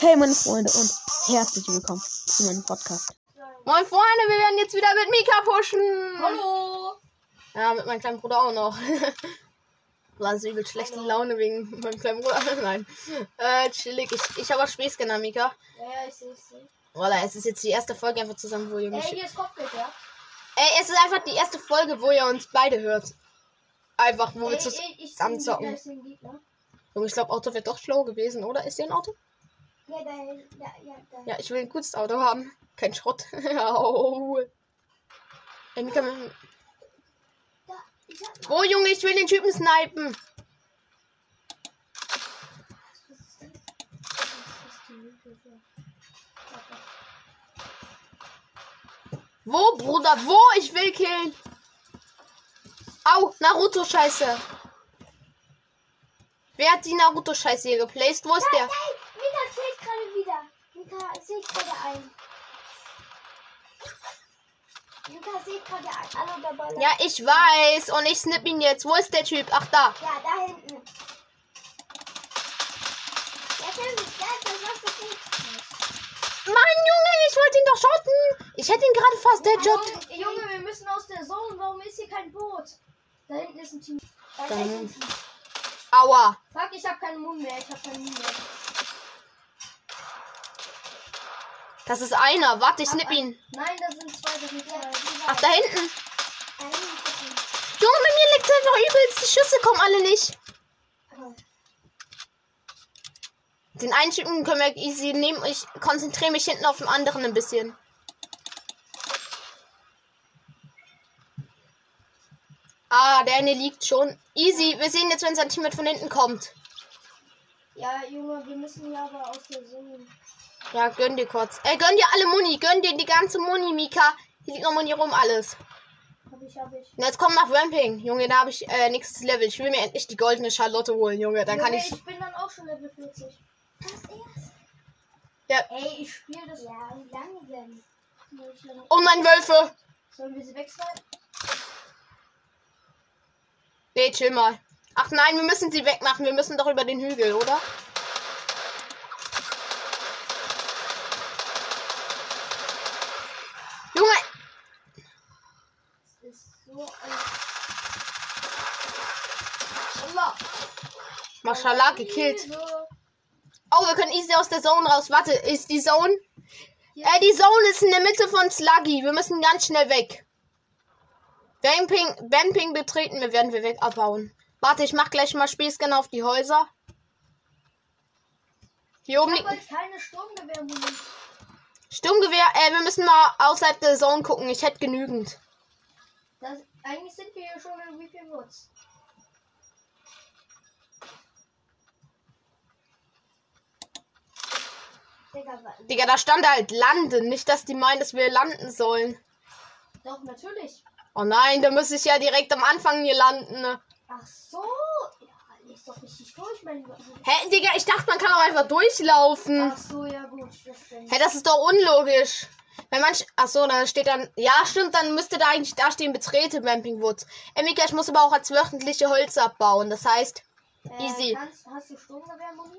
Hey meine Freunde und herzlich willkommen zu meinem Podcast. Moin Freunde, wir werden jetzt wieder mit Mika pushen. Hallo! Ja, mit meinem kleinen Bruder auch noch. War so übel schlechte Laune wegen meinem kleinen Bruder. Nein. Äh, chillig. Ich, ich habe auch Späßscanner, Mika. Ja, ja, ich sehe es. Voilà, es ist jetzt die erste Folge einfach zusammen, wo ihr mich. Ey, hier ist Kopfgeld, ja? Ey, es ist einfach die erste Folge, wo ihr uns beide hört. Einfach, wo wir Ey, zusammen ey, ich zocken. Junge, ich glaube, Auto wäre doch schlau gewesen, oder? Ist hier ein Auto? Ja, da, ja, ja, da. Ja, ich will ein gutes Auto haben. Kein Schrott. Da ich hab Wo, Junge, ich will den Typen snipen. Wo, Bruder? Wo? Ich will killen. Au, Naruto-Scheiße. Wer hat die Naruto-Scheiße hier geplaced? Wo ist der? Mika zählt gerade wieder. Mika zählt gerade ein. Mika zählt gerade ein. Hallo, der Baller. Ja, ich weiß. Und ich snip ihn jetzt. Wo ist der Typ? Ach, da. Ja, da hinten. Das. Mann, Junge, ich wollte ihn doch schotten. Ich hätte ihn gerade fast headshot. Junge, Junge, wir müssen aus der Zone. Warum ist hier kein Boot? Da hinten ist ein Team. Da ist Da hinten. Team. Aua. Fuck, ich hab keinen Mund mehr. Ich hab keinen Mund mehr. Das ist einer. Warte, ich snip ihn. Nein, da sind zwei. Da sind zwei. Ach, da hinten. Junge, bei mir liegt einfach übelst. Die Schüsse kommen alle nicht. Den einen Typen können wir easy nehmen. Ich konzentriere mich hinten auf den anderen ein bisschen. Ah, der eine liegt schon. Easy. Wir sehen jetzt, wenn sein Team mit von hinten kommt. Ja, Junge, wir müssen ja aber aus der Zone. Ja, gönn dir kurz. Ey, gönn dir alle Muni. Gönn dir die ganze Muni, Mika. Hier liegt noch Muni rum, alles. Hab ich, hab ich. Und jetzt komm nach Ramping. Junge, da habe ich äh, nächstes Level. Ich will mir endlich die goldene Charlotte holen, Junge. Dann kann Junge, ich. Ich bin dann auch schon Level 40. Das erst. Ja. Ey, ich spiele das. Ja, wie lange denn? Oh nein, Wölfe. Sollen wir sie wechseln? Nee, chill mal. Ach nein, wir müssen sie wegmachen. Wir müssen doch über den Hügel, oder? Junge! Das ist so ein. Allah. Mashallah, gekillt. Oh, wir können easy aus der Zone raus. Warte, ist die Zone? Äh, die Zone ist in der Mitte von Sluggy. Wir müssen ganz schnell weg. Wenn Ping, wenn Ping betreten, wir werden wir weg abbauen. Warte, ich mach gleich mal Spielscan auf die Häuser. Hier oben Ich hab halt keine Sturmgewehrmunition. Sturmgewehr. Äh, wir müssen mal außerhalb der Zone gucken. Ich hätte genügend. Das, eigentlich sind wir hier schon in viel Woods. Digga, da stand halt landen. Nicht, dass die meinen, dass wir landen sollen. doch, natürlich. Oh nein, da muss ich ja direkt am Anfang hier landen. ne? Ach so. Ja, lies doch richtig durch, mein. Hä, Digga, ich dachte, man kann auch einfach durchlaufen. Ach so, ja gut. Hä, das ist doch unlogisch. Wenn man. Ach so, da steht dann. Ja, stimmt, dann müsste da eigentlich da stehen, betrete Ramping Woods. Ey, Mika, ich muss aber auch als wöchentliche Holz abbauen. Das heißt. Äh, easy. Kannst, hast du Sturmgewehrmuni?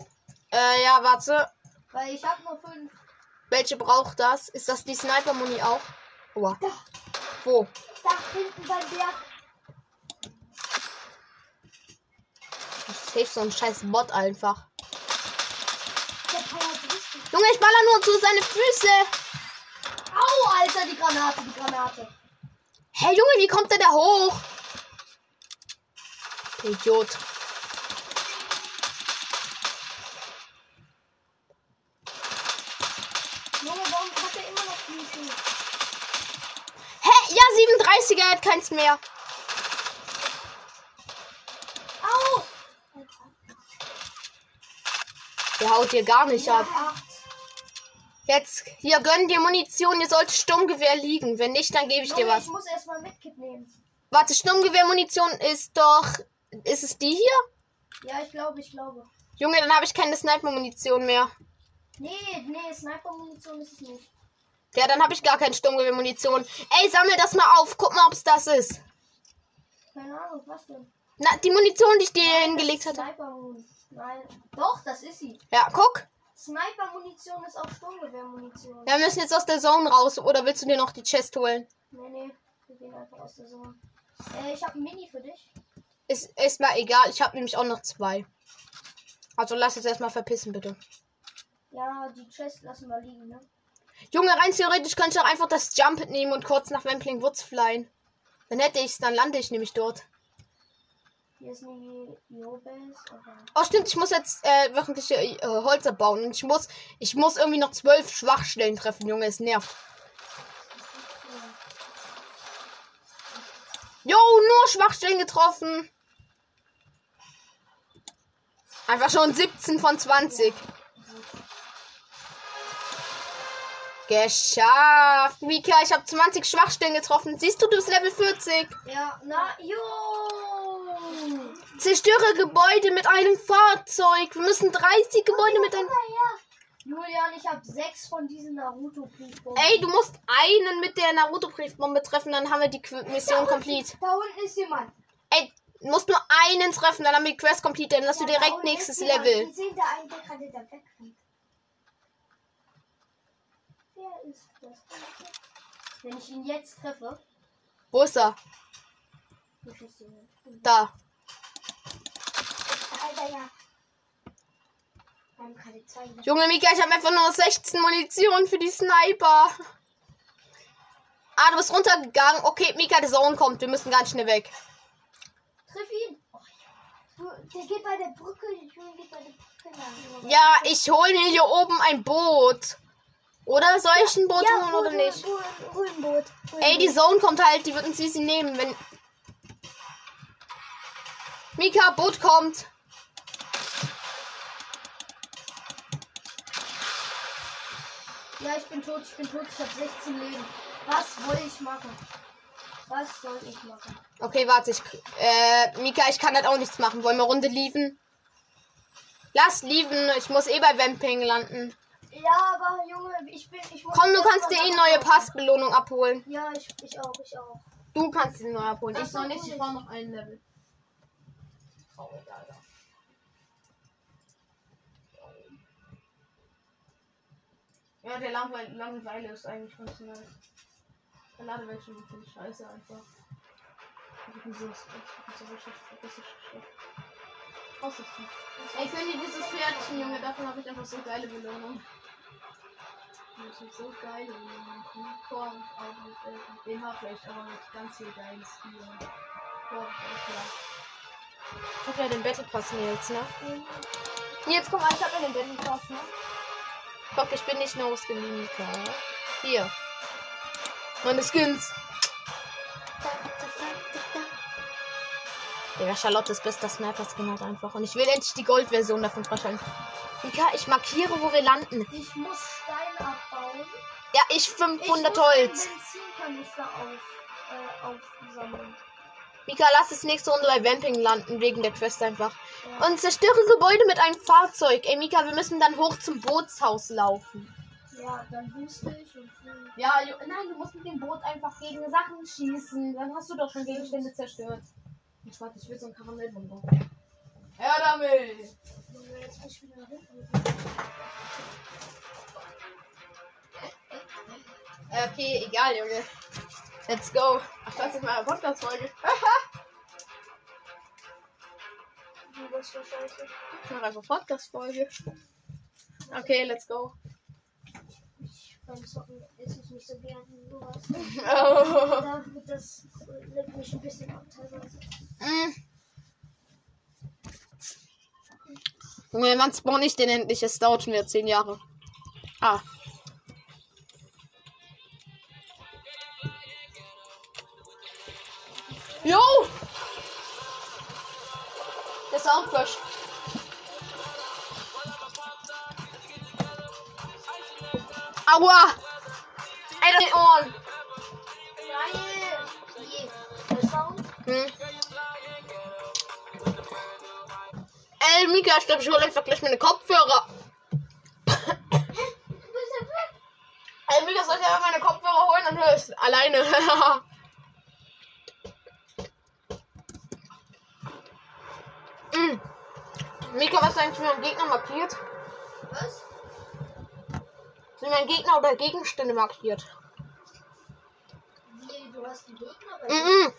Äh, ja, warte. Weil ich hab nur fünf. Welche braucht das? Ist das die Sniper-Muni auch? Oha. Da, Wo? da hinten beim Berg. Safe so ein scheiß Bot einfach. Junge, ich baller nur zu seine Füße. Au, Alter, die Granate, die Granate. Hä, Junge, wie kommt der da hoch? Idiot. Junge, warum hat er immer noch Fließen? Hä? Ja, 37er er hat keins mehr. Au! Der haut dir gar nicht ab. Ja, Jetzt, hier, gönn dir Munition. Hier sollte Sturmgewehr liegen. Wenn nicht, dann gebe ich dir Junge, was. ich muss erstmal Medkit nehmen. Warte, Sturmgewehrmunition ist doch. Ist es die hier? Ja, ich glaube, ich glaube. Junge, dann habe ich keine Sniper-Munition mehr. Nee, nee, Sniper-Munition ist es nicht. Ja, dann habe ich gar keine Sturmgewehrmunition. Ey, sammel das mal auf. Guck mal, ob es das ist. Keine Ahnung, was denn? Na, die Munition, die ich dir Nein, hingelegt hatte. Nein. Doch, das ist sie. Ja, guck. Sniper-Munition ist auch Sturmgewehr-Munition. Ja, wir müssen jetzt aus der Zone raus. Oder willst du dir noch die Chest holen? Nee, nee. Wir gehen einfach aus der Zone. Äh, ich habe ein Mini für dich. Ist, ist mal egal. Ich habe nämlich auch noch zwei. Also lass jetzt erstmal verpissen, bitte. Ja, die Chest lassen wir liegen, ne? Junge, rein theoretisch könnte ich auch einfach das Jump nehmen und kurz nach Wampling Woods flyen. Dann hätte ich's, dann lande ich nämlich dort. Hier ist eine Jo-Base. Okay. Oh, stimmt, ich muss jetzt äh, wöchentliche äh, Holz abbauen. Und ich muss, ich muss irgendwie noch zwölf Schwachstellen treffen, Junge. Es nervt. Jo, nur Schwachstellen getroffen. Einfach schon 17 von 20. Geschafft. Mika, ich habe 20 Schwachstellen getroffen. Siehst du, du bist Level 40. Ja, na, jo! Zerstöre Gebäude mit einem Fahrzeug. Wir müssen 30 Gebäude mit einem... Julian, ich habe sechs von diesen Naruto-Briefbomben. Ey, du musst einen mit der Naruto-Briefbombe treffen, dann haben wir die Qu Mission complete. Da unten ist jemand. Ey, du musst nur einen treffen, dann haben wir die Quest complete, dann hast du Ja, da direkt nächstes. Level. Wir sehen da einen, der gerade da wegfliegt. Wer ist das? Wenn ich ihn jetzt treffe, Wo ist er? Da. Alter, ja. Junge Mika, ich habe einfach nur noch 16 Munition für die Sniper. Ah, du bist runtergegangen. Okay, Mika, der Zone kommt. Wir müssen ganz schnell weg. Triff ihn! Oh, der geht bei der Brücke, der geht bei der Brücke lang. Ja, ich hole mir hier oben ein Boot. Oder soll ich ein Boot holen oder nicht? Hol Boot. Hol ein Ey, die Boot. Zone kommt halt. Die wird uns easy nehmen, wenn... Mika, Boot kommt. Ja, ich bin tot, ich bin tot, ich habe 16 Leben. Was soll ich machen? Was soll ich machen? Okay, warte, ich. Äh, Mika, ich kann halt auch nichts machen. Wollen wir Runde lieven? Lass lieven, ich muss eh bei Vamping landen. Ja, aber Junge, ich bin. Ich Komm, du kannst dir eh neue. Passbelohnung abholen. Ja, ich, ich auch, ich auch. Du kannst dir neu abholen. Ach Ich so, noch nicht, ich brauche noch ein Level. Traurig, Alter. Ja, der Langweil Langeweile ist eigentlich ganz nice. Der Ladebildschirm finde ich scheiße einfach. Ich bin so, ich bin so richtig, richtig schlecht. Aussichten. Ey, können die dieses fertig, Junge? Davon habe ich einfach so geile Belohnung. Ich hab so geile Belohnung. Korn, auch mit äh, BH vielleicht, aber mit ganz viel. Korn, klar. Ich hab ja den Battle Pass mir jetzt, ne? Jetzt guck mal, ich hab ja den Battle Pass, ne? Guck, ich bin nicht nur Mika. Hier. Meine Skins. Ja, Charlotte ist bester Sniper-Skin halt einfach. Und ich will endlich die Gold-Version davon freischalten. Mika, ich markiere, wo wir landen. Ich muss. Ja, ich Ich 500 muss einen Holz. Auf, äh. Mika, lass es nächste Runde bei Vamping landen, wegen der Quest einfach. Ja. Und zerstöre Gebäude mit einem Fahrzeug. Ey, Mika, wir müssen dann hoch zum Bootshaus laufen. Ja, dann booste ich und. Ja, nein, du musst mit dem Boot einfach gegen Sachen schießen. Dann hast du doch schon Gegenstände zerstört. Ich warte, ich will so ein Karamellbonbon. Ja, damit. Jetzt muss ich wieder Okay, egal, Junge. Let's go. Ach, das ist meine Podcast-Folge. Du bist so scheiße. Ich mache einfach Podcast-Folge. Okay, let's go. Ich beim Zocken esse ich nicht so gern sowas. Oh. Das lenkt mich ein bisschen ab teilweise. Mm. Junge, wann spawn ich den endlich? Es dauert schon wieder 10 Jahre. Ah. Der Soundcrush. Aua! Ey, das Ohren. Hm. Ey, Mika, ich glaube, ich hole einfach gleich meine Kopfhörer. Ey, Mika, soll ich einfach meine Kopfhörer holen? Dann höre ich alleine. mm. Mika, was ist eigentlich für ein Gegner markiert? Was? Sind mein Gegner oder Gegenstände markiert? Wie, du hast die Gegner bei Mhm.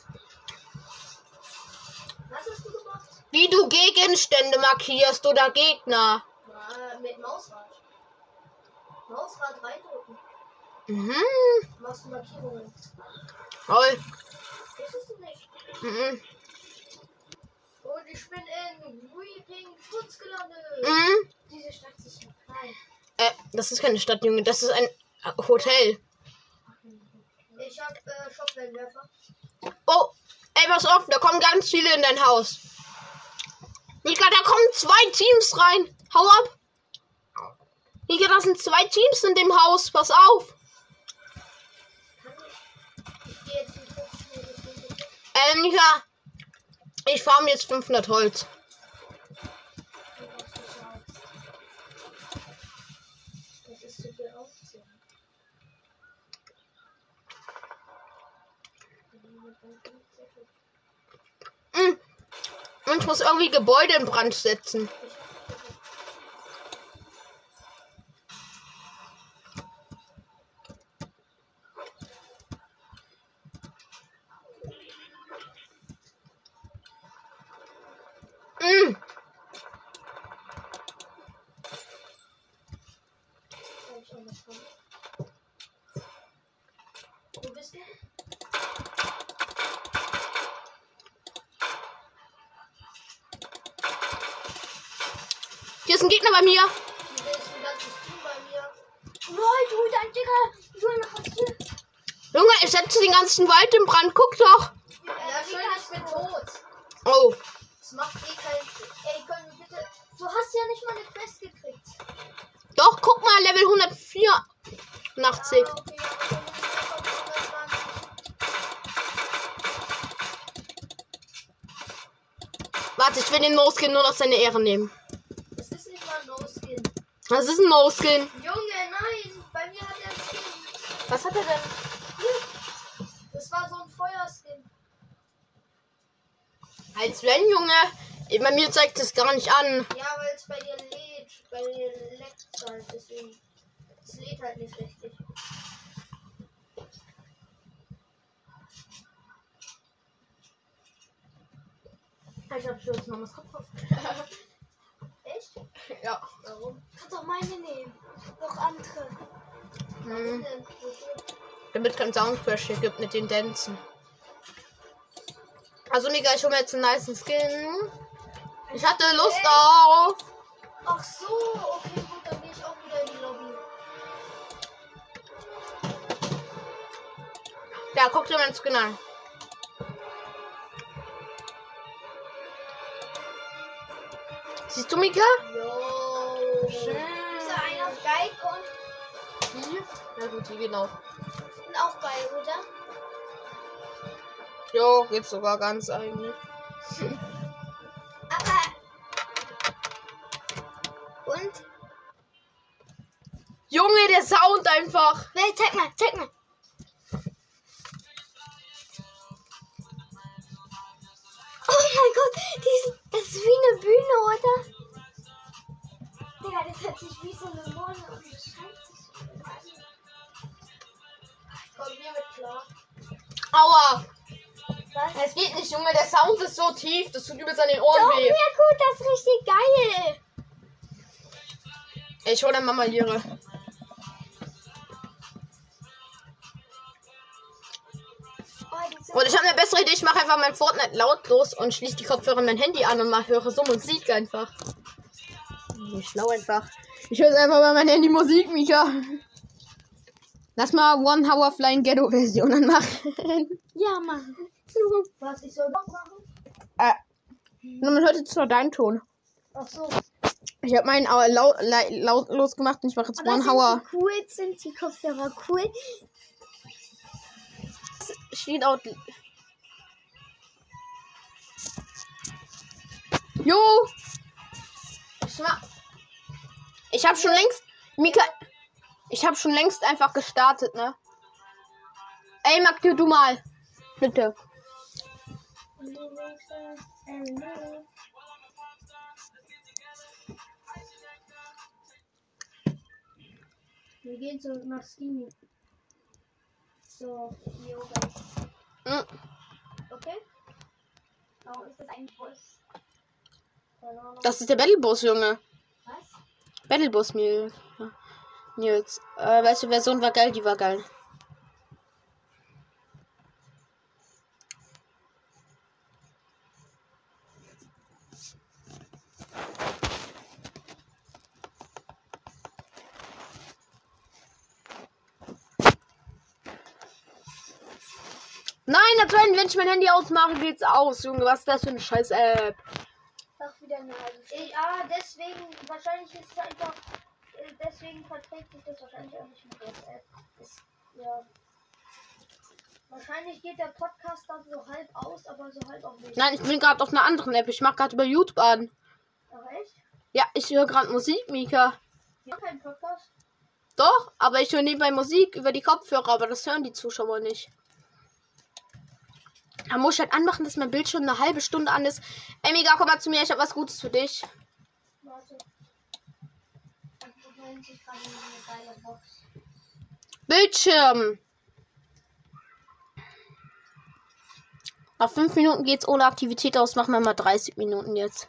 Was hast du gemacht? Wie du Gegenstände markierst oder Gegner. Na, mit Mausrad. Mausrad reindrücken. Mhm. Machst du Markierungen. Toll. Wusstest du nicht? Mhm. Ich bin in Weeping Woods gelandet. Mhm. Diese Stadt ist ja klein. Äh, das ist keine Stadt, Junge. Das ist ein Hotel. Ich hab äh, Schockwellenwerfer. Oh, ey, pass auf, da kommen ganz viele in dein Haus. Nika, da kommen zwei Teams rein. Hau ab. Nika, da sind zwei Teams in dem Haus. Pass auf. Kann ich? Ich gehe jetzt in 15 Minuten. Äh, Nika, ich farm jetzt 500 Holz. Mhm. Und ich muss irgendwie Gebäude in Brand setzen. Mhm. Wo bist du? Hier ist ein Gegner bei mir. Hier ist ein ganzes Team bei mir. Lol, du, dein Digga. Junge, ich setze den ganzen Wald in Brand. Guck doch. Ja, schön, ich bin tot. Oh. Das macht eh keinen. Ey, können wir bitte. Du hast ja nicht mal eine Quest gekriegt. Doch, guck mal, Level 184. Ah, okay, ja, einfach Warte, ich will den No-Skin nur noch seine Ehre nehmen. Das ist nicht mal ein No-Skin. Das ist ein No-Skin. Junge, nein. Bei mir hat er Skin. Was hat er denn? Das war so ein Feuerskin. Als wenn, Junge. Bei mir zeigt es gar nicht an. Ja, weil es bei dir lädt. Bei dir leckt halt. Deswegen. Es lädt halt nicht richtig. Ich hab schon jetzt Mamas Kopf auf. Echt? Ja. Warum? Kannst doch meine nehmen. Noch andere. Hm. Denn, wofür? Damit kein Soundcrash hier gibt mit den Dänzen. Also, Mika, ich hole mir jetzt einen nice Skin. Ich hatte Lust auf. Ach so, okay, gut, dann gehe ich auch wieder in die Lobby. Ja, guck dir meinen Skin an. Siehst du, Mika? Jo. Schön. Ist da einer auf und, Die? Ja, gut, die genau. Auch geil, oder? Jo, geht sogar ganz eigentlich. Aber. Und? Junge, der Sound einfach. Nee, zeig mal, zeig mal. Oh mein Gott, dies, das ist wie eine Bühne, oder? Digga, das hört sich wie so eine Mone und so an. Komm hier mit klar. Aua. Was? Es geht nicht, Junge. Der Sound ist so tief. Das tut übelst an den Ohren Doch, weh. ja gut, das ist richtig geil. Ich hole Mama ihre. Oh, Und ich habe eine bessere Idee. Ich mache einfach mein Fortnite lautlos und schließe die Kopfhörer mein Handy an und mal höre so Musik einfach. Nicht schlau einfach. Ich höre einfach bei meinem Handy Musik, Mika. Lass mal One Hour Flying Ghetto Version anmachen. Ja, Mann. Was, ich soll Bock machen? äh, nur man hört jetzt nur deinen Ton. Ach so. Ich habe meinen äh, laut, lautlos gemacht und ich mache jetzt Aber One sind Hour. die cool? Sind die Kopfhörer cool? Steht out. Jo! Ich mach. Ich habe schon längst. Mika. Ich habe schon längst einfach gestartet, ne? Ey, Mag, du mal. Bitte. Wir gehen so nach Steamy. So, hier oben. Hm. Okay? Warum ist das ein Bus? Das ist der Battlebus, Junge. Was? Battlebus Nils. Ja. Nils. Äh, welche Version war geil? Die war geil. Nein, natürlich, wenn ich mein Handy ausmache, geht's aus, Junge. Was ist das für eine scheiß App? Doch wieder eine halbe Stunde. Ah, deswegen, wahrscheinlich ist es einfach, deswegen verträgt sich das wahrscheinlich auch nicht mit WhatsApp. Das, ja. Wahrscheinlich geht der Podcast dann so halb aus, aber so halb auch nicht. Nein, ich bin gerade auf einer anderen App. Ich mach gerade über YouTube an. Ach echt? Ja, ich höre gerade Musik, Mika. Haben keinen Podcast? Doch, aber ich höre nebenbei Musik über die Kopfhörer, aber das hören die Zuschauer nicht. Da muss ich halt anmachen, dass mein Bildschirm eine halbe Stunde an ist. Ey, Mika, komm mal zu mir, ich habe was Gutes für dich. Warte. Ich holen sich gerade eine geile Box. Bildschirm. Nach fünf Minuten geht's ohne Aktivität aus. Machen wir mal 30 Minuten jetzt.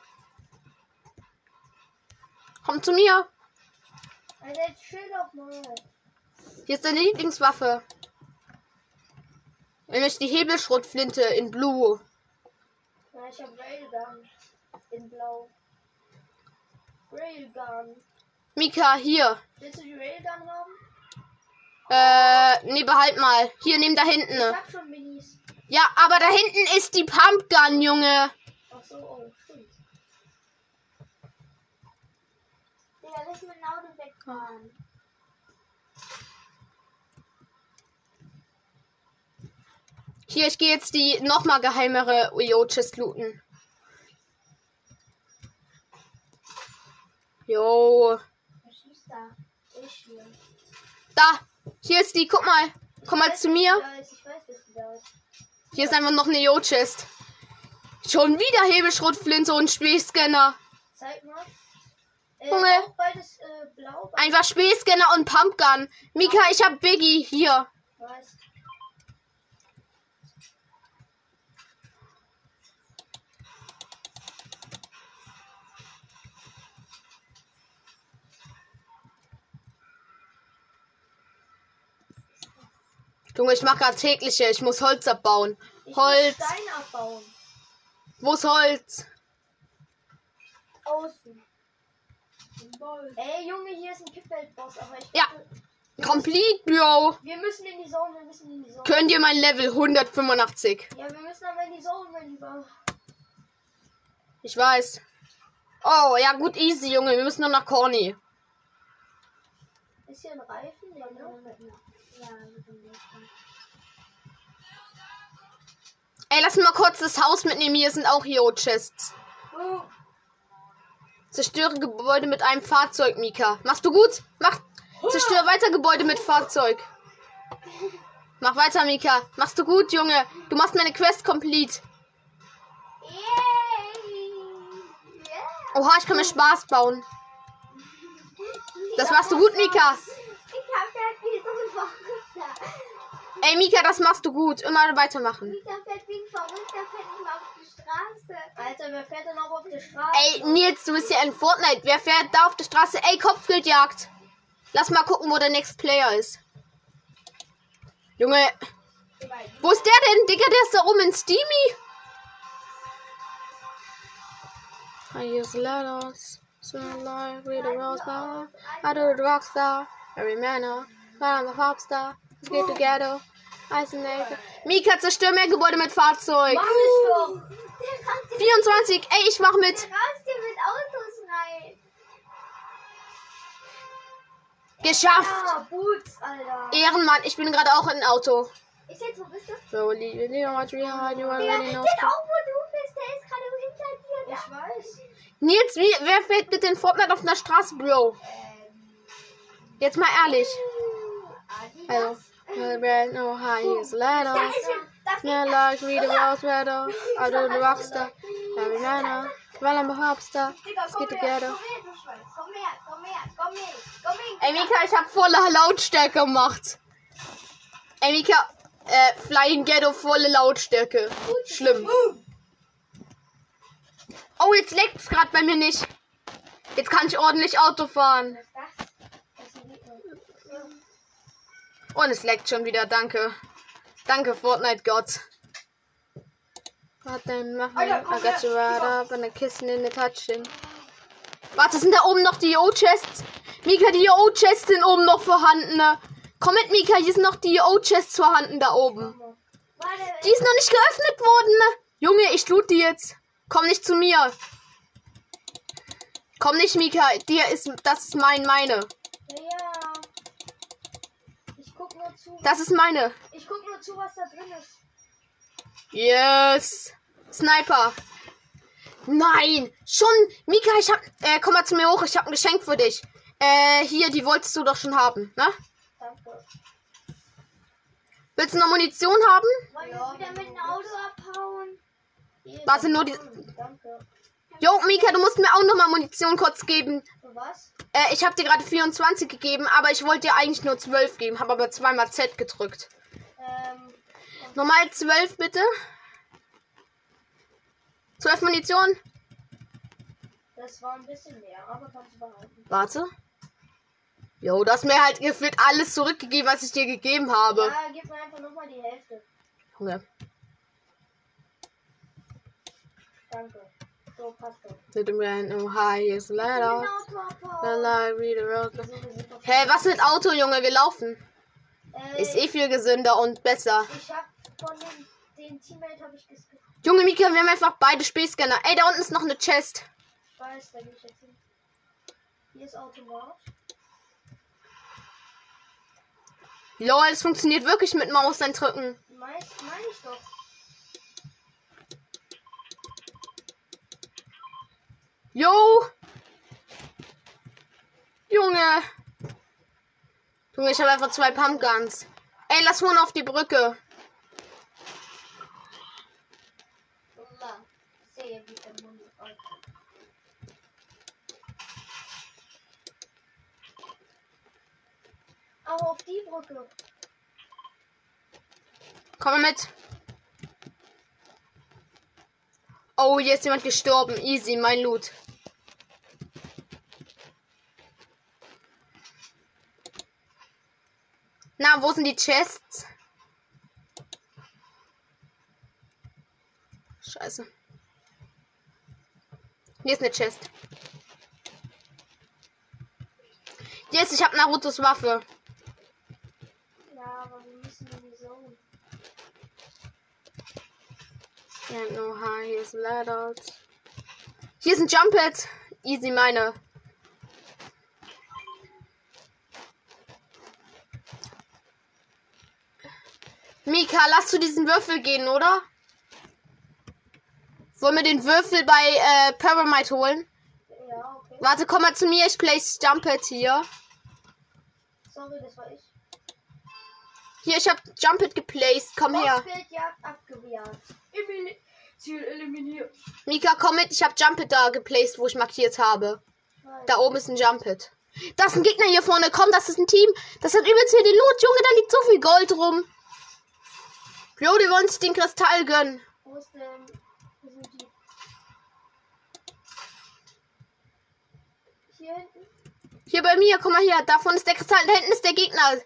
Komm zu mir. Alter. Hier ist deine Lieblingswaffe. Nämlich die Hebelschrotflinte in Blue. Ja, ich hab Railgun. In blau. Railgun. Mika, hier. Willst du die Railgun haben? Äh, nee, behalt mal. Hier, nimm da Ich hinten. hab schon Minis. Ja, aber da hinten ist die Pumpgun, Junge. Ach so, oh, stimmt. Digga, lass mein Auto wegfahren. Hier, ich gehe jetzt die nochmal geheimere Uyo-Chest looten. Jo. Da? Hier. Da. Hier ist die. Guck mal. Komm mal zu mir. Hier ist einfach noch eine Yo-Chest. Schon wieder Hebelschrotflinte und Spähscanner. Zeig mal. Äh, Junge. beides äh, blau. Einfach Spähscanner und Pumpgun. Mika, ich hab Biggie hier. Weiß. Junge, ich mach grad tägliche. Ich muss Holz abbauen. Ich Holz. muss Stein abbauen. Wo ist Holz? Außen. Ey, Junge, hier ist ein Kippweltboss, aber ich. Ja. Complete, Bro. Wir müssen in die Zone, wir müssen in die Zone. Könnt ihr mein Level 185? Ja, wir müssen aber in die Zone, mein Lieber. Ich weiß. Oh, ja gut, easy, Junge. Wir müssen nur nach Corny. Ist hier ein Reifen? Ja, ne? Ey, lass mal kurz das Haus mitnehmen. Hier sind auch Yo-Chests. Oh, Zerstöre Gebäude mit einem Fahrzeug, Mika. Machst du gut? Mach. Zerstöre weiter Gebäude mit Fahrzeug. Mach weiter, Mika. Machst du gut, Junge. Du machst meine Quest complete. Oha, ich kann mir Spaß bauen. Das machst du gut, Mika. Ey, Mika, das machst du gut. Immer weitermachen. Mika fährt wie ein Verrückter, fährt nicht mal auf die Straße. Alter, wer fährt denn auch auf die Straße? Ey, Nils, du bist ja in Fortnite. Wer fährt da auf der Straße? Ey, Kopfgeldjagd. Lass mal gucken, wo der Next Player ist. Junge, wo ist der denn? Digga, der ist da oben in Steamy. I use letters. Smell like read the rose bar. I do the rock star. Every manner. But I'm a pop star. Let's get together. Navy. Mika, zerstör mehr Gebäude mit Fahrzeug. Mach ich doch! Der rast hier, 24. Ey, ich mach mit. der rast hier mit Autos rein. Geschafft. Ah, Boots, Alter. Ehrenmann, ich bin gerade auch in ein Auto. Ich jetzt, wo bist du? So, much behind you Der, already know. der auch, wo du bist, der ist gerade hinter dir. Ich weiß. Nils, wie, wer fährt bitte in Fortnite auf einer Straße, Bro? Jetzt mal ehrlich. Also, red no high heels Da ladder. ist er. Da Smell like read the rose ladder. I do the rockstar. Every manner. Well, I'm a hopstar. Let's get her, together. Ey, ich hab volle Lautstärke gemacht. Ey, äh, Flying Ghetto volle Lautstärke. Schlimm. Oh, jetzt leckt's grad bei mir nicht. Jetzt kann ich ordentlich Auto fahren. Was ist das? Das ist ein Gegner. Und es leckt schon wieder, danke. Danke, Fortnite-Gott. Was denn machen? Alter, I komm got you her. right up and a kissing in the touching. Warte, sind da oben noch die O-Chests? Mika, die O-Chests sind oben noch vorhanden. ne? Komm mit, Mika, hier sind noch die O-Chests vorhanden da oben. Warte, Die ist noch nicht geöffnet worden. ne? Junge, ich loot die jetzt. Komm nicht zu mir. Komm nicht, Mika. Dir ist, das ist mein, meine. ja. Nur zu. Das ist meine. Ich guck nur zu, was da drin ist. Yes. Sniper. Nein. Schon. Mika, ich hab, äh, komm mal zu mir hoch. Ich hab ein Geschenk für dich. Äh, hier, die wolltest du doch schon haben, ne? Danke. Willst du noch Munition haben? Wollen wir wieder mit dem Auto abhauen? Warte, nur die- Danke. Jo, Mika, du musst mir auch noch mal Munition kurz geben. Was? Äh, ich habe dir gerade 24 gegeben, aber ich wollte dir eigentlich nur 12 geben, habe aber zweimal Z gedrückt. Ähm, Nochmal 12 bitte. 12 Munition. das war ein bisschen mehr, aber kannst du behalten. Warte. Jo, du hast mir halt gefühlt alles zurückgegeben, was ich dir gegeben habe. Ja, gib mir einfach nochmal die Hälfte. Junge, Danke. Mit dem Rennen, hi, is Mit dem letter. Auto abhauen. La, read the road. So, wir sind doch- Hä, was mit Auto, Junge? Wir laufen. Äh, Ist eh viel gesünder und besser. Ich hab von dem, den Teammate habe ich geskippt. Junge, Mika, wir haben einfach beide Späßscanner. Ey, da unten ist noch eine Chest. Ich weiß, da gehe ich jetzt hin. Hier ist Automat. Lol, es funktioniert wirklich mit Maus eindrücken. Meist meine ich doch. Jo! Junge! Junge, ich habe einfach zwei Pumpguns. Ey, lass holen auf die Brücke. Auch auf die Brücke. Komm mal mit. Oh, hier ist jemand gestorben. Easy, mein Loot. Na, wo sind die Chests? Scheiße. Hier ist eine Chest. Jetzt, ich habe Narutos Waffe. Ja, aber wir müssen Ja, no high, hier ist Ladders. Hier ist ein Jumpet. Easy meine. Mika, lass zu diesen Würfel gehen, oder? Wollen wir den Würfel bei äh, Paramite holen? Ja, okay. Warte, komm mal zu mir, ich place Jumpet hier. Sorry, das war ich. Hier, ich hab Jumpet geplaced, komm her. Boxfeldjagd abgewehrt. Elimini Ziel eliminiert. Mika, komm mit, ich hab Jumpet da geplaced, wo ich markiert habe. Nein. Da oben ist ein Jumpet. Da ist ein Gegner hier vorne. Komm, das ist ein Team. Das hat übelst viel den Loot. Junge, da liegt so viel Gold rum. Jo, die wollen sich den Kristall gönnen. Wo ist denn. Wo sind die? Hier hinten? Hier bei mir, komm mal her. Davon ist der Kristall. Da hinten ist der Gegner.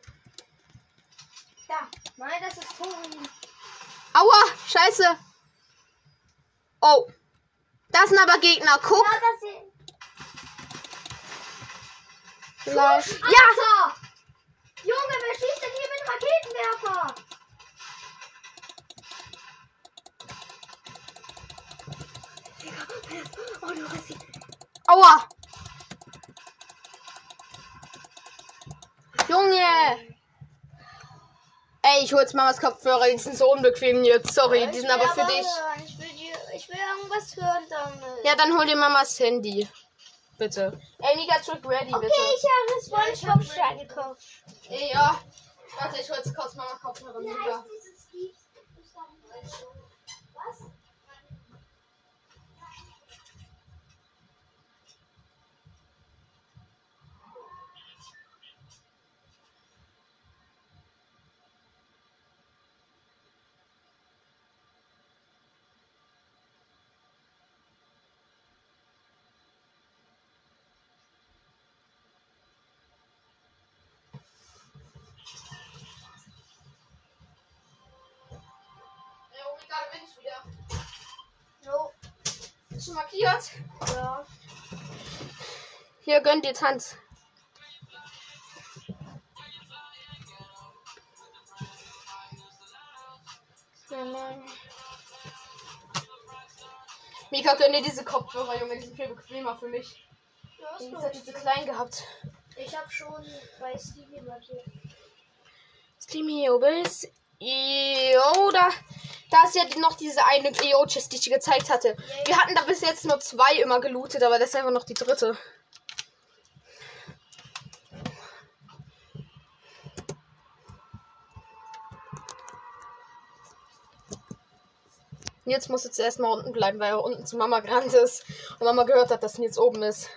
Da. Nein, das ist Tori. Aua, scheiße. Oh. Das sind aber Gegner. Guck. Ja. Vielleicht. Ja. Alter! Junge, wer schießt denn hier mit Raketenwerfer? Oh, du hast ihn. Aua. Junge. Ey, ich hol jetzt Mamas Kopfhörer. Die sind so unbequem jetzt. Sorry, die sind aber für dich. Ich will, die, ich will irgendwas hören damit. Ja, dann hol dir Mamas Handy. Bitte. Ey, Mika, drück ready, bitte. Okay, ich habe das SpongeBob gekauft. Ey, ja. Warte, ich hol jetzt kurz Mamas Kopfhörer. Wie markiert. Ja. Hier gönnt ihr Tanz. Mika, gönn dir diese Kopfhörer, Junge, die sind viel bequemer für mich. Ja, Ich ist hätte diese klein gehabt. Ich habe schon bei Stevie markiert. Stream hier bis. Jo, da, da ist ja noch diese eine EO-Chest, die ich dir gezeigt hatte. Wir hatten da bis jetzt nur zwei immer gelootet, aber das ist einfach noch die dritte. Jetzt muss jetzt erstmal unten bleiben, weil er unten zu Mama gerannt ist. Und Mama gehört hat, dass Nils oben ist.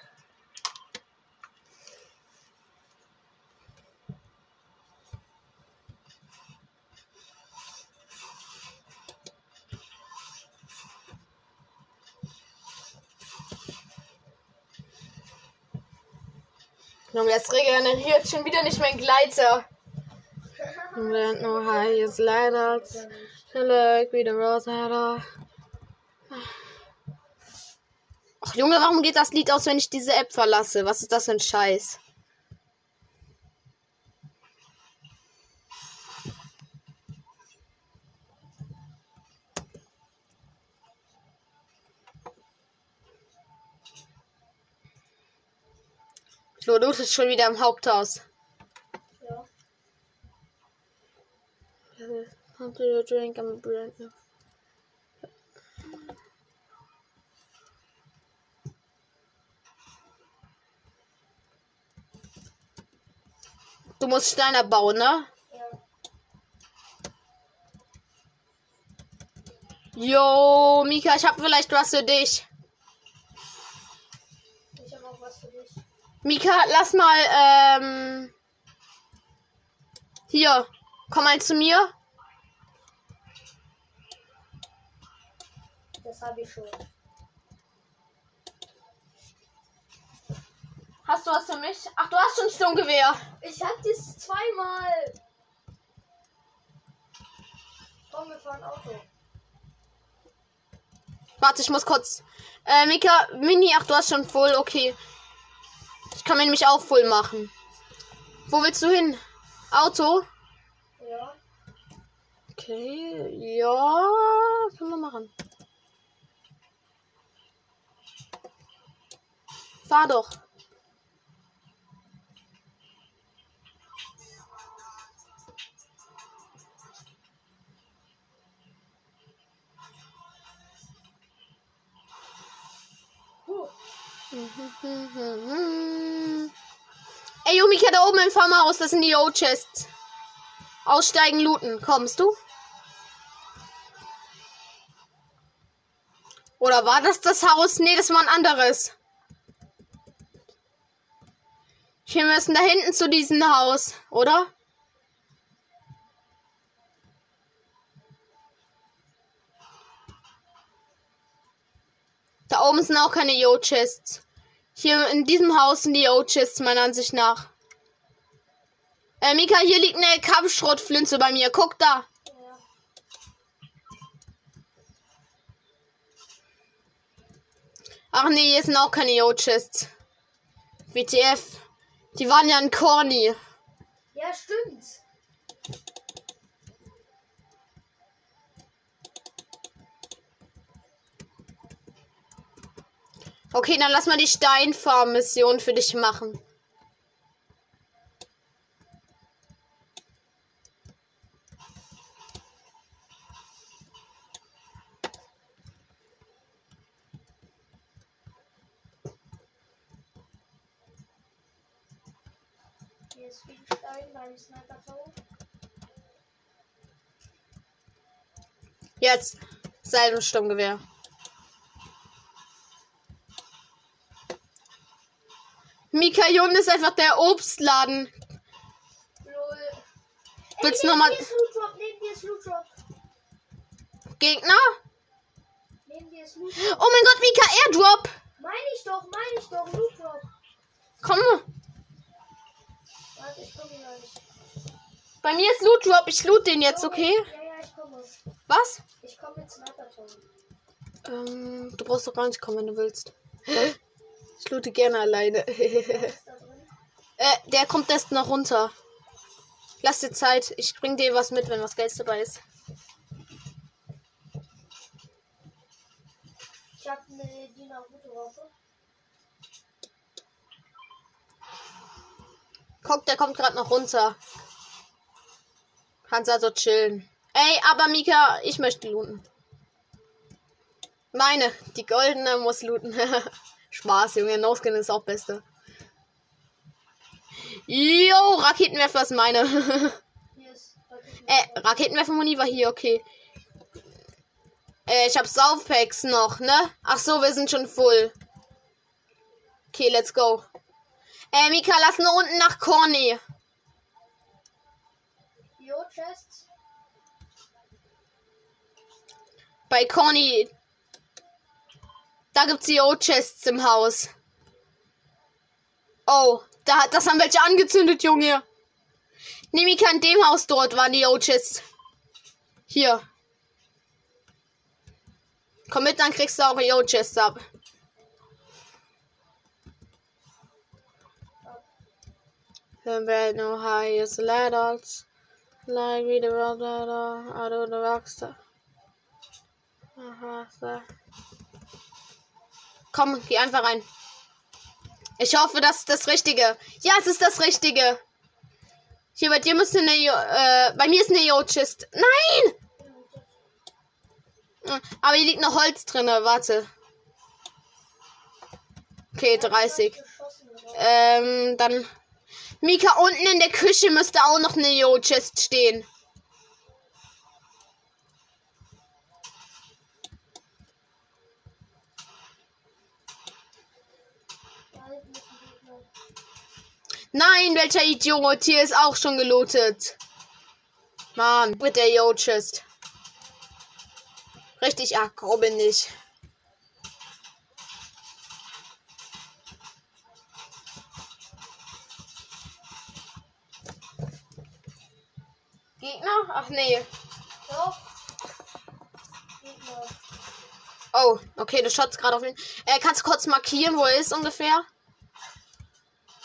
Jetzt regeneriert schon wieder nicht mein Gleiter. Land no highest lighters. Look wie der Rose Ach Junge, warum geht das Lied aus, wenn ich diese App verlasse? Was ist das für ein Scheiß? Du bist schon wieder im Haupthaus. Ja. To your drink, I'm brand new. Du musst Steiner bauen, ne? Ja. Jo, Mika, ich hab vielleicht was für dich. Mika, lass mal, ähm. Hier, komm mal zu mir. Das habe ich schon. Hast du was für mich? Ach, du hast schon Sturmgewehr. Ich hab das zweimal. Komm, wir fahren Auto. Warte, ich muss kurz. Äh, Mika, Mini, ach, du hast schon voll, okay. Ich kann mir nämlich auch voll machen. Wo willst du hin? Auto? Ja. Okay, ja, können wir machen. Fahr doch. Ey, Jumika, da oben im Farmhaus, das sind die O-Chests. Aussteigen, looten. Kommst du? Oder war das das Haus? Nee, das war ein anderes. Wir müssen da hinten zu diesem Haus, oder? Da oben sind auch keine Yo-Chests. Hier in diesem Haus sind die Yo-Chests, meiner Ansicht nach. Äh, Mika, hier liegt eine Kampfschrottflinte bei mir. Guck da. Ja. Ach nee, hier sind auch keine Yo-Chests. WTF. Die waren ja ein Corny. Ja, stimmt. Okay, dann lass mal die Steinfarm-Mission für dich machen. Hier ist Wiegenstein beim Sniper Tower. Jetzt. Und Sturmgewehr. Mika Jun ist einfach der Obstladen. Lol. Willst du noch neben mal- dir ist Loot Drop, neben dir ist Loot Drop. Gegner? Neben dir ist Loot Drop. Oh mein Gott, Mika, Airdrop. Meine ich doch, meine ich doch, Loot Drop. Komm. Warte, ich komme gleich. Bei mir ist Loot Drop. Ich loot den jetzt, okay? Ja, ja, ich komme. Was? Ich komme mit Sniper Tower. Ähm, du brauchst doch gar nicht kommen, wenn du willst. Ich loote gerne alleine. äh, der kommt erst noch runter. Lass dir Zeit. Ich bring dir was mit, wenn was Geld dabei ist. Ich hab eine die Naruto-Waffe. Guck, der kommt gerade noch runter. Kannst also chillen. Ey, aber Mika, ich möchte looten. Meine, die goldene muss looten. Spaß, Junge. No-Skin ist auch beste. Jo, Raketenwerfer ist meine. Hier ist äh, Raketenwerfer-Muni war hier, okay. Äh, ich hab Saufpacks noch, ne? Ach so, wir sind schon full. Okay, let's go. Äh, Mika, lass nur unten nach Corny. Yo, Chests. Bei Corny. Da gibt's die O-Chests im Haus. Oh, da, das haben welche angezündet, Junge. Mika, in dem Haus dort waren die O-Chests. Hier. Komm mit, dann kriegst du auch die O-Chests ab. Then bed no highest ladders. Like me the rock ladder. Out of the rockstar. Aha, so. Komm, geh einfach rein. Ich hoffe, das ist das Richtige. Ja, es ist das Richtige. Hier bei dir müsste eine, äh, bei mir ist eine Yo-Chist. Nein! Aber hier liegt noch Holz drinne. Warte. Okay, 30. Geschossen drauf. Ähm, dann. Mika, unten in der Küche müsste auch noch eine Yo-Chest stehen. Da hinten ist ein Gegner. Nein, welcher Idiot. Hier ist auch schon gelootet. Mann, mit der Yo-Chest. Richtig aggro bin ich. Gegner? Ach nee. Doch. Gegner. Oh, okay, du schaust gerade auf ihn. Äh, kannst du kurz markieren, wo er ist ungefähr?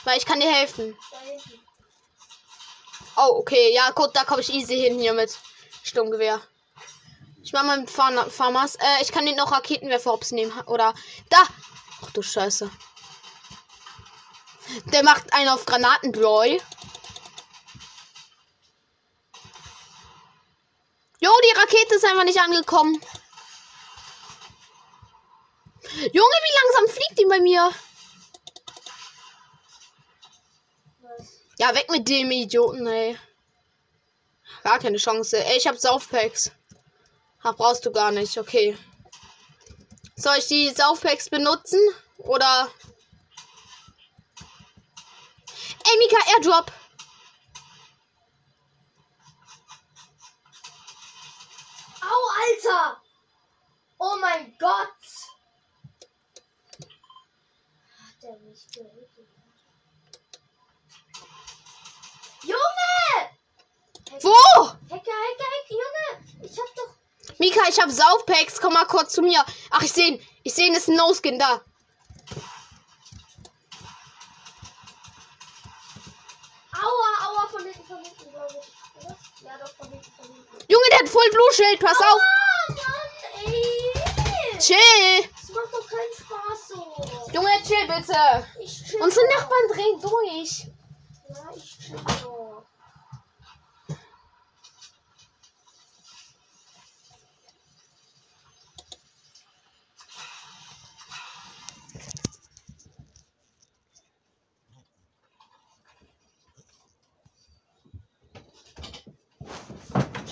Weil ich kann dir helfen. Oh, okay, ja, gut, da komme ich easy hin hier mit Sturmgewehr. Ich mach mal mit Farm Farmers. Äh, ich kann den noch Raketenwerfer hops nehmen. Oder. Da! Ach du Scheiße. Der macht einen auf Granatenbräu. Jo, die Rakete ist einfach nicht angekommen. Junge, wie langsam fliegt die bei mir? Ja, weg mit dem Idioten, ey. Gar keine Chance. Ey, ich hab Saufpacks. Ach, brauchst du gar nicht. Okay. Soll ich die Saufpacks benutzen? Oder. Ey, Mika, Airdrop. Au, Alter! Oh mein Gott! Hat er mich gehittet? Junge! Wo? Hacker, Hacker, Hacker, Junge! Ich hab doch. Mika, ich hab Saufpacks. Komm mal kurz zu mir. Ach, ich seh ihn. Ich seh ihn, ist ein No-Skin da. Aua, aua, von hinten, von hinten, glaube ich. Oder? Ja, doch, von hinten, von hinten. Junge, der hat voll Blue Schild. Pass auf. Aua, Mann, ey! Chill. Das macht doch keinen Spaß so. Junge, chill bitte. Ich chill. Unsere. Nachbarn drehen durch. Ja, ich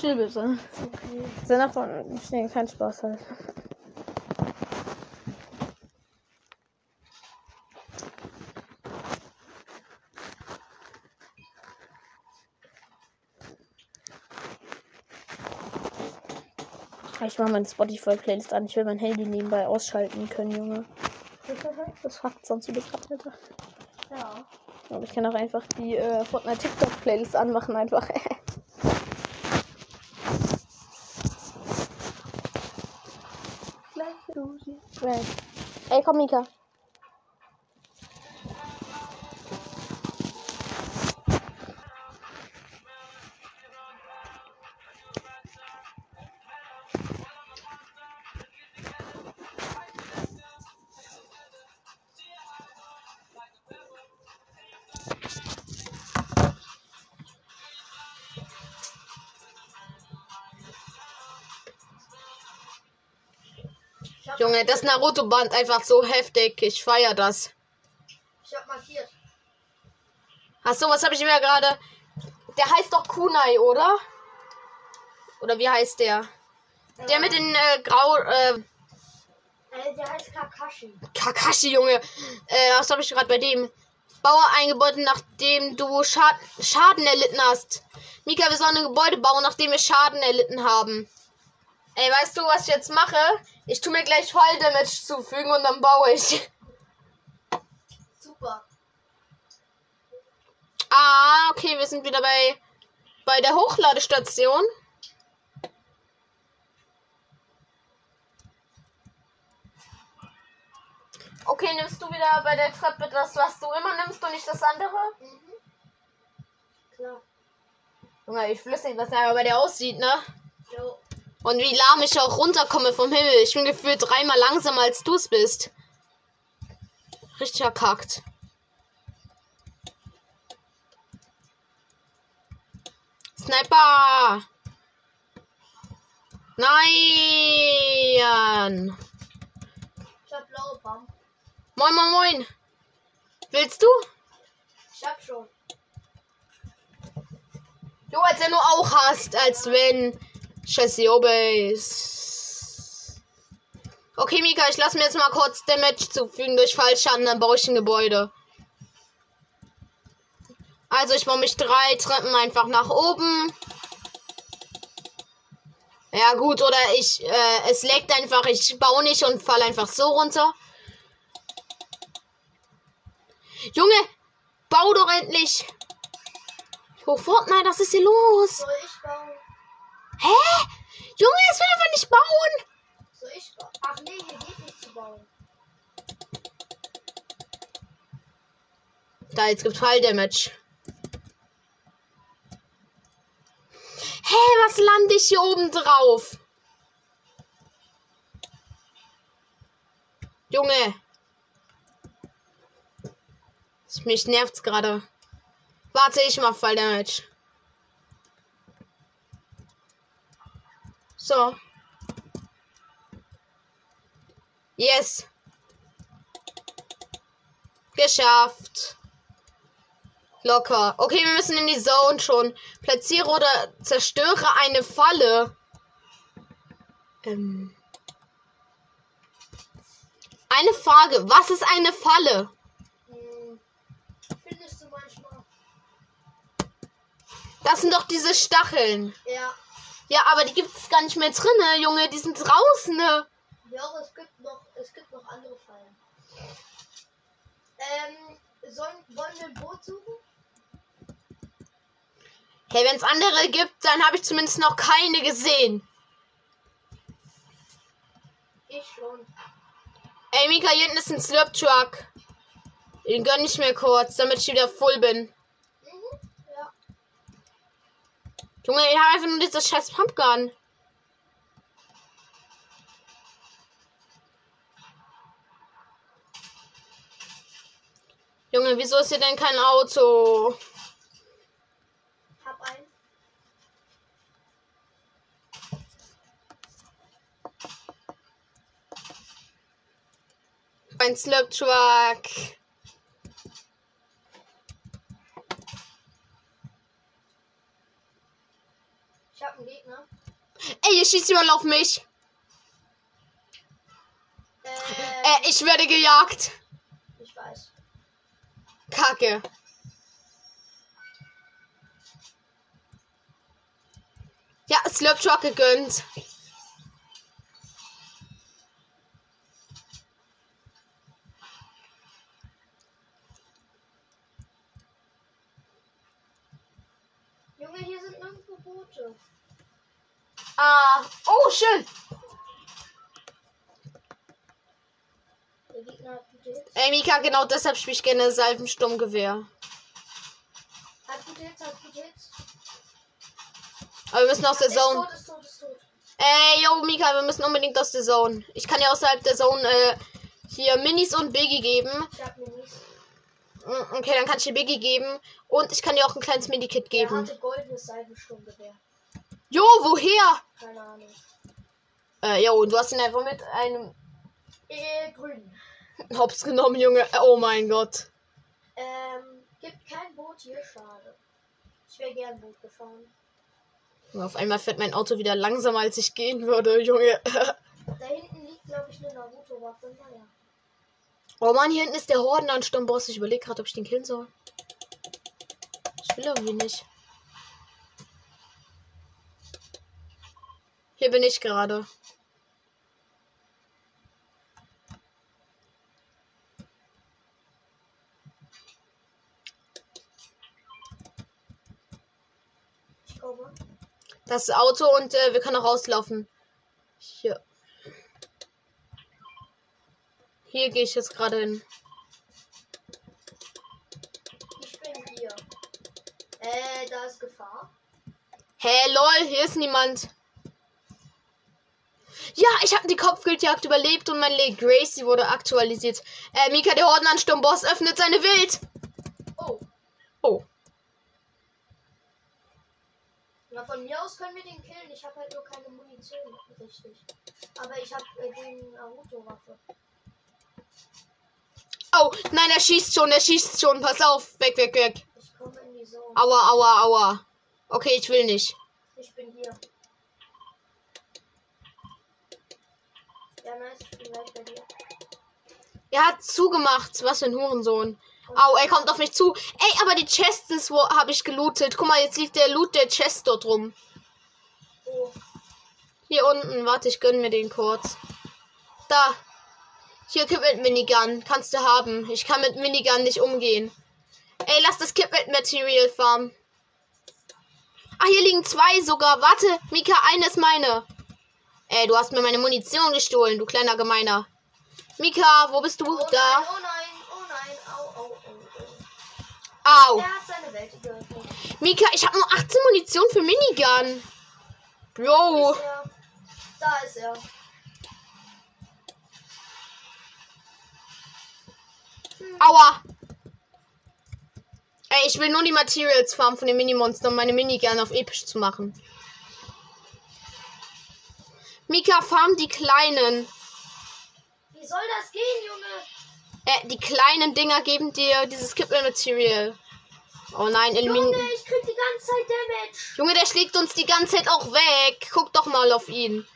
chill bitte. Okay. Unsere Nachbarn stehen keinen Spaß halt. Ich mache meine Spotify-Playlist an. Ich will mein Handy nebenbei ausschalten können, Junge. Das hackt sonst über gerade, Alter. Ja. Aber ich kann auch einfach die äh, Fortnite TikTok-Playlist anmachen, einfach. Ey, komm, Mika. Junge, das Naruto-Band einfach so heftig. Ich feier das. Ich hab markiert. Achso, was habe ich mir gerade. Der heißt doch Kunai, oder? Oder wie heißt der? Der mit den äh, grau. Äh, Äh, der heißt Kakashi. Kakashi, Junge. Äh, was habe ich gerade bei dem? Baue ein Gebäude, nachdem du Schad Schaden erlitten hast. Mika, wir sollen ein Gebäude bauen, nachdem wir Schaden erlitten haben. Ey, weißt du, was ich jetzt mache? Ich tu mir gleich Fall Damage zufügen und dann baue ich. Super. Ah, okay, wir sind wieder bei, bei der Hochladestation. Okay, nimmst du wieder bei der Treppe das, was du immer nimmst und nicht das andere? Mhm. Klar. Junge, ich flüssig, was er bei der aussieht, ne? Jo. Und wie lahm ich auch runterkomme vom Himmel. Ich bin gefühlt dreimal langsamer als du es bist. Richtig verkackt. Sniper! Nein! Ich hab blaue Pump. Moin, moin, moin! Willst du? Ich hab schon. Jo, als wenn du auch hast, als wenn Scheiße Base. Okay, Mika, ich lasse mir jetzt mal kurz Damage zufügen durch Fallschaden, dann baue ich ein Gebäude. Also ich baue mich drei Treppen einfach nach oben. Ja gut, oder ich, äh, es leckt einfach, ich baue nicht und fall einfach so runter. Junge, bau doch endlich. Oh, Fortnite, was ist hier los? Soll ich bauen? Hä? Junge, es will einfach nicht bauen. Soll ich? Ach nee, hier geht nicht zu bauen. Da, jetzt gibt Falldamage. Hä, was lande ich hier oben drauf? Junge. Mich nervt's gerade. Warte, ich mach Falldamage. So. Yes. Geschafft. Locker. Okay, wir müssen in die Zone schon. Platziere oder zerstöre eine Falle. Ähm. Eine Frage. Was ist eine Falle? Findest du manchmal? Das sind doch diese Stacheln. Ja. Ja, aber die gibt es gar nicht mehr drinne, Junge. Die sind draußen. Ne? Ja, aber es gibt noch, es gibt noch andere Fallen. Ähm, sollen, wollen wir ein Boot suchen? Hey, wenn es andere gibt, dann habe ich zumindest noch keine gesehen. Ich schon. Ey, Mika, hier hinten ist ein Slurp Truck. Den gönn ich mir kurz, damit ich wieder voll bin. Mhm. Ja. Junge, ich habe einfach nur dieses scheiß Pumpgun. Junge, wieso ist hier denn kein Auto? Hab einen. Ein Slurp Truck. Ich hab einen Gegner. Ey, ihr schießt überall auf mich. Äh, Äh, ich werde gejagt. ich weiß. Kacke. Ja, Slurp Truck gegönnt. Junge, hier sind nirgendwo Ah, oh, schön. Ey, Mika, genau deshalb spiele ich gerne Salvensturmgewehr. Hat gute Hits, hat gute Hits. Aber wir müssen aus der Ist Zone. tot, ist tot, ist tot. Ey, yo, Mika, wir müssen unbedingt aus der Zone. Ich kann ja außerhalb der Zone äh, hier Minis und Biggie geben. Ich hab Minis. Mm, Okay, dann kann ich dir Biggie geben. Und ich kann dir auch ein kleines Medikit Er geben. hatte goldenes Seifensturmgewehr. Jo, woher? Keine Ahnung. Äh, jo, du hast ihn einfach mit einem Äh, grün. Hops genommen, Junge. Oh mein Gott. Ähm, gibt kein Boot hier, schade. Ich wäre gern Boot gefahren. Und auf einmal fährt mein Auto wieder langsamer, als ich gehen würde, Junge. Da hinten liegt, glaube ich, eine Naruto-Waffe. Naja. Oh Mann, hier hinten ist der Hordenansturmboss. Ich überlege gerade, ob ich den killen soll. Ich will irgendwie nicht. Hier bin ich gerade. Das Auto und äh, wir können auch rauslaufen. Hier. Hier gehe ich jetzt gerade hin. Ich bin hier. Äh, da ist Gefahr. Hä, lol, hier ist niemand. Ja, ich habe die Kopfgeldjagd überlebt und mein Leg Gracie wurde aktualisiert. Äh, Mika, der Hordenansturmboss, öffnet seine Wild. Oh. Oh. Na, von mir aus können wir den killen. Ich habe halt nur keine Munition. Richtig. Aber ich habe äh, den Naruto-Waffe. Oh, nein, er schießt schon, er schießt schon. Pass auf. Weg, weg, weg. Ich komme in die Zone. Aua, aua, aua. Okay, ich will nicht. Ich bin hier. Ja, nice. Ich bin gleich bei dir. Er hat zugemacht. Was für ein Hurensohn. Au, er kommt auf mich zu. Ey, aber die Chest ist wo habe ich gelootet. Guck mal, jetzt liegt der Loot der Chest dort rum. Oh. Hier unten. Warte, ich gönn mir den kurz. Da. Hier, Kipmet Minigun. Kannst du haben. Ich kann mit Minigun nicht umgehen. Ey, lass das Kipmet Material farmen. Ah, hier liegen zwei sogar. Warte, Mika, eine ist meine. Ey, du hast mir meine Munition gestohlen, du kleiner Gemeiner. Mika, wo bist du? Oh da. nein, oh nein, oh nein, au, au, au, au. Er hat seine Welt geöffnet. Mika, ich habe nur 18 Munition für Minigun. Bro. Ist er. Da ist er. Aua. Ey, ich will nur die Materials farmen von den Minimonstern, um meine Minigun auf episch zu machen. Mika, farm die kleinen. Wie soll das gehen, Junge? Äh, die kleinen Dinger geben dir dieses Kipple Material. Oh nein, Elimin. Junge, ich krieg die ganze Zeit Damage. Junge, der schlägt uns die ganze Zeit auch weg. Guck doch mal auf ihn.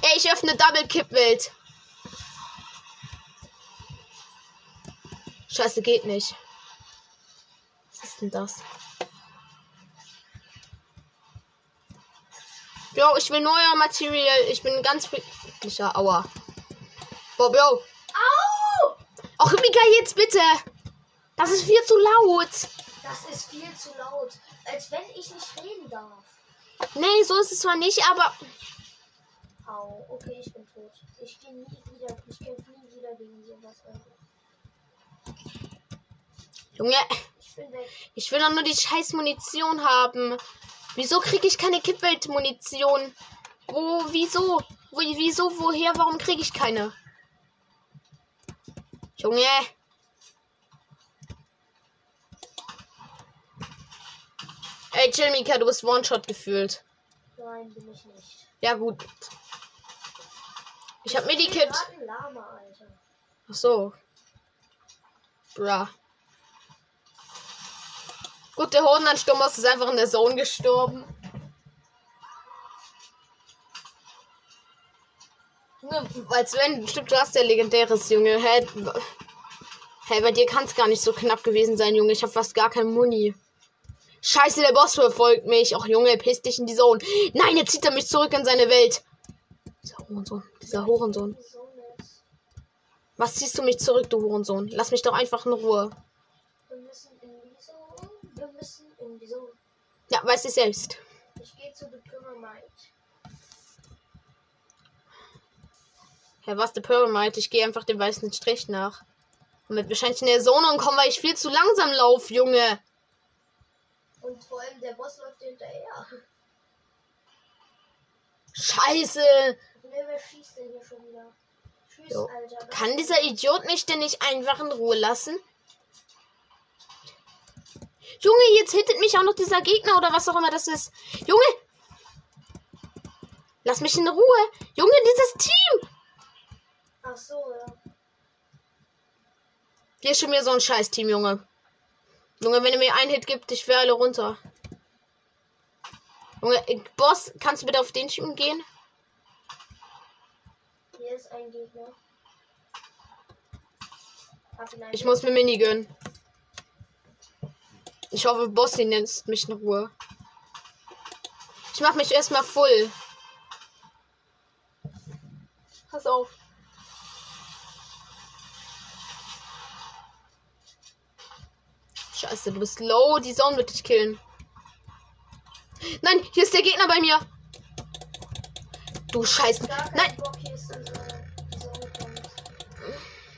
Ey, ich öffne Double Kippwelt. Scheiße, geht nicht. Was ist denn das? Jo, ich will neuer Material. Ich bin ganz friedlicher. Aua. Bob, yo. Au! Ach, Mika, jetzt bitte. Das ist viel zu laut. Das ist viel zu laut. Als wenn ich nicht reden darf. Nee, so ist es zwar nicht, aber. Au, okay, ich bin tot. Ich gehe nie wieder, ich kämpfe nie wieder gegen sowas. Junge, Ich bin weg. ich will doch nur die scheiß Munition haben. Wieso kriege ich keine Kippwelt-Munition? Wo, wieso? Wo, wieso, woher, warum kriege ich keine? Junge. Ey, chill, Mika, du bist One-Shot gefühlt. Nein, bin ich nicht. Ja, gut. Ich hab bin Medikit. Ach so. Bra. Gut, der Hodenansturm ist einfach in der Zone gestorben. Junge, als wenn, stimmt, du hast ja legendäres, Junge. Hä? Hä, bei dir kann es gar nicht so knapp gewesen sein, Junge. Ich habe fast gar kein Muni. Scheiße, der Boss verfolgt mich. Ach, Junge, piss dich in die Zone. Nein, jetzt zieht er mich zurück in seine Welt. Dieser Hurensohn. Dieser Hurensohn. Was ziehst du mich zurück, du Hurensohn? Lass mich doch einfach in Ruhe. Wir müssen in die Zone. Wir müssen in die Zone. Ja, weiß ich selbst. Ich gehe zu The Pyramid. Herr, was der Pyramid? Ich gehe einfach dem weißen Strich nach. Und wird wahrscheinlich in der Zone und kommen, weil ich viel zu langsam laufe, Junge. Und vor allem der Boss läuft hinterher. Scheiße. Ne, wer schießt denn hier schon wieder? Tschüss. Alter. Kann dieser Idiot mich denn nicht einfach in Ruhe lassen? Junge, jetzt hittet mich auch noch dieser Gegner oder was auch immer das ist. Junge! Lass mich in Ruhe. Junge, dieses Team! Ach so, ja. Hier ist schon wieder so ein Scheiß-Team, Junge. Junge, wenn er mir einen Hit gibt, ich wäre alle runter. Junge, Boss, kannst du bitte auf den Typen gehen? Hier ist ein Gegner. Ich muss mir Mini gönnen. Ich hoffe, Bossy lässt mich in Ruhe. Ich mach mich erstmal voll. Pass auf. Scheiße, du bist low. Die Zone wird dich killen. Nein, hier ist der Gegner bei mir. Du Scheiße. Nein, Bock, ist.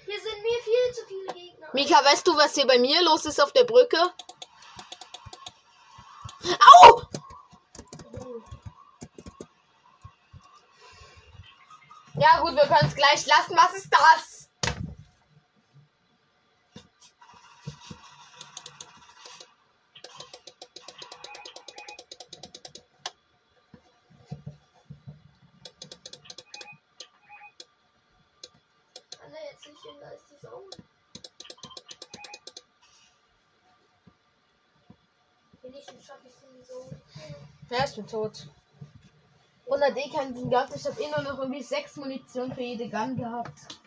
Hier sind mir viel zu viele Gegner. Mika, weißt du, was hier bei mir los ist auf der Brücke? Au! Ja gut, wir können es gleich lassen. Was ist das? Tot. 100 D keinen gehabt. Ich habe eh nur noch irgendwie 6 Munition für jede Gun gehabt.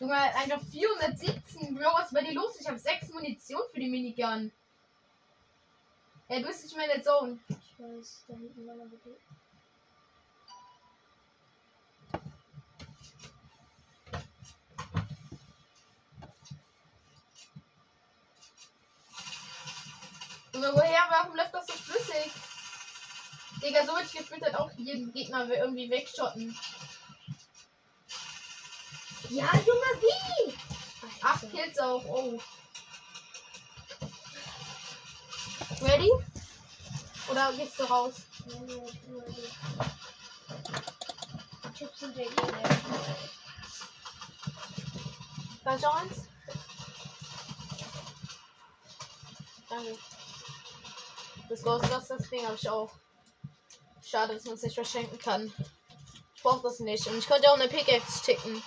Junge, einfach 417. Bro, was ist bei dir los? Ich habe 6 Munition für die Minigun. Ja, du bist nicht mehr in der Zone. Ich weiß, da hinten war noch woher? Warum läuft das so flüssig? Digga, so ich gefühlt halt auch jeden Gegner irgendwie wegschotten. Ja, Junge, wie? Acht Kills auch. Oh. Ready? Oder gehst du raus? Chips sind ja eh leer. Schon eins? Danke. Das Ghostbusters Ding habe ich auch. Schade, dass man es nicht verschenken kann. Ich brauche das nicht. Und ich könnte auch eine Pickaxe schicken.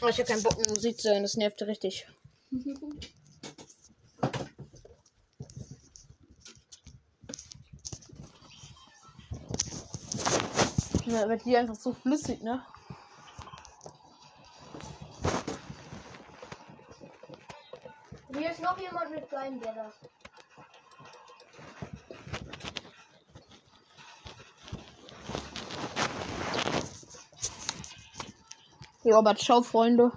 Aber ich habe keinen Bock Musik zu hören, das nervt richtig. Ja, wird die einfach so flüssig, ne? Ist noch jemand mit kleinen Blättern. Ja, aber ciao, Freunde.